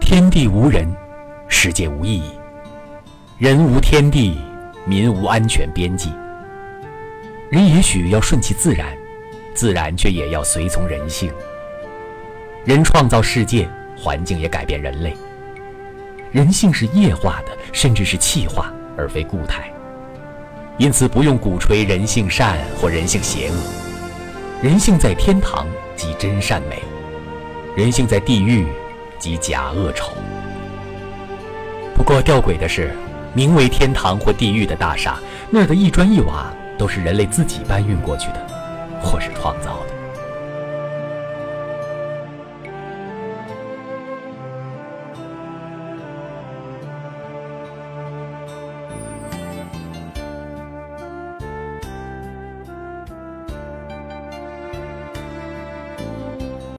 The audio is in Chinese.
天地无人，世界无意义；人无天地，民无安全边际。人也许要顺其自然，自然却也要随从人性。人创造世界，环境也改变人类。人性是液化的，甚至是气化，而非固态。因此，不用鼓吹人性善或人性邪恶。人性在天堂，即真善美；人性在地狱，及假恶丑。不过，吊诡的是，名为天堂或地狱的大厦，那儿的一砖一瓦都是人类自己搬运过去的，或是创造的。